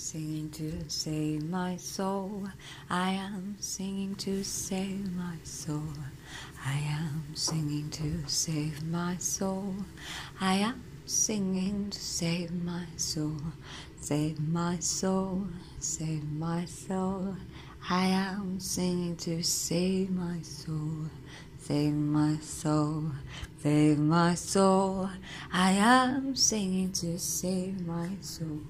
singing to save my soul. I am singing to save my soul. I am singing to save my soul. I am singing to save my soul. Save my soul, save my soul. I am singing to save my soul. Save my soul, save my soul. I am singing to save my soul.